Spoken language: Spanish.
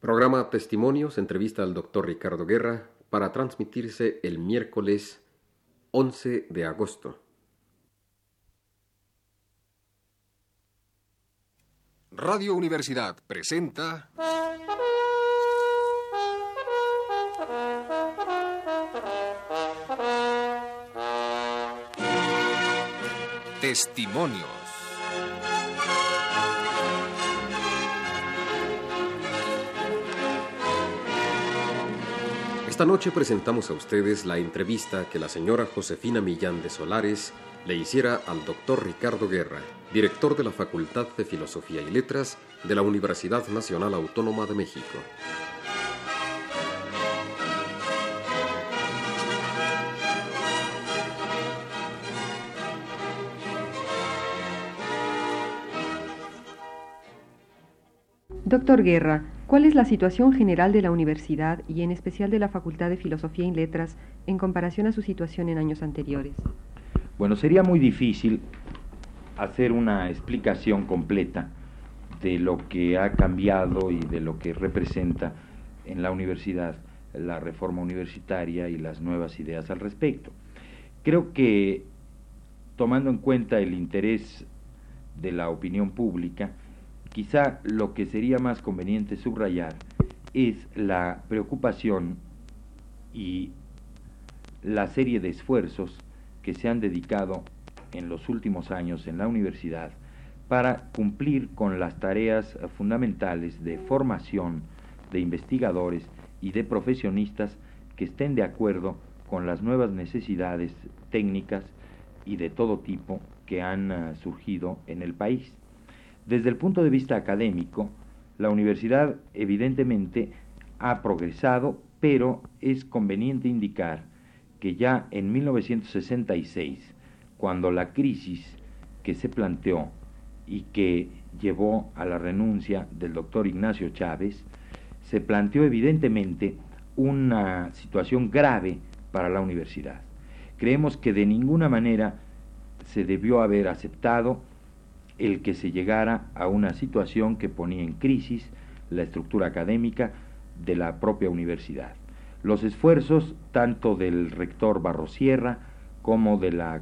Programa Testimonios, entrevista al doctor Ricardo Guerra para transmitirse el miércoles 11 de agosto. Radio Universidad presenta Testimonios. Esta noche presentamos a ustedes la entrevista que la señora Josefina Millán de Solares le hiciera al doctor Ricardo Guerra, director de la Facultad de Filosofía y Letras de la Universidad Nacional Autónoma de México. Doctor Guerra, ¿cuál es la situación general de la universidad y en especial de la Facultad de Filosofía y Letras en comparación a su situación en años anteriores? Bueno, sería muy difícil hacer una explicación completa de lo que ha cambiado y de lo que representa en la universidad la reforma universitaria y las nuevas ideas al respecto. Creo que tomando en cuenta el interés de la opinión pública, Quizá lo que sería más conveniente subrayar es la preocupación y la serie de esfuerzos que se han dedicado en los últimos años en la universidad para cumplir con las tareas fundamentales de formación de investigadores y de profesionistas que estén de acuerdo con las nuevas necesidades técnicas y de todo tipo que han ah, surgido en el país. Desde el punto de vista académico, la universidad evidentemente ha progresado, pero es conveniente indicar que ya en 1966, cuando la crisis que se planteó y que llevó a la renuncia del doctor Ignacio Chávez, se planteó evidentemente una situación grave para la universidad. Creemos que de ninguna manera se debió haber aceptado el que se llegara a una situación que ponía en crisis la estructura académica de la propia universidad. Los esfuerzos tanto del rector Barrosierra como de la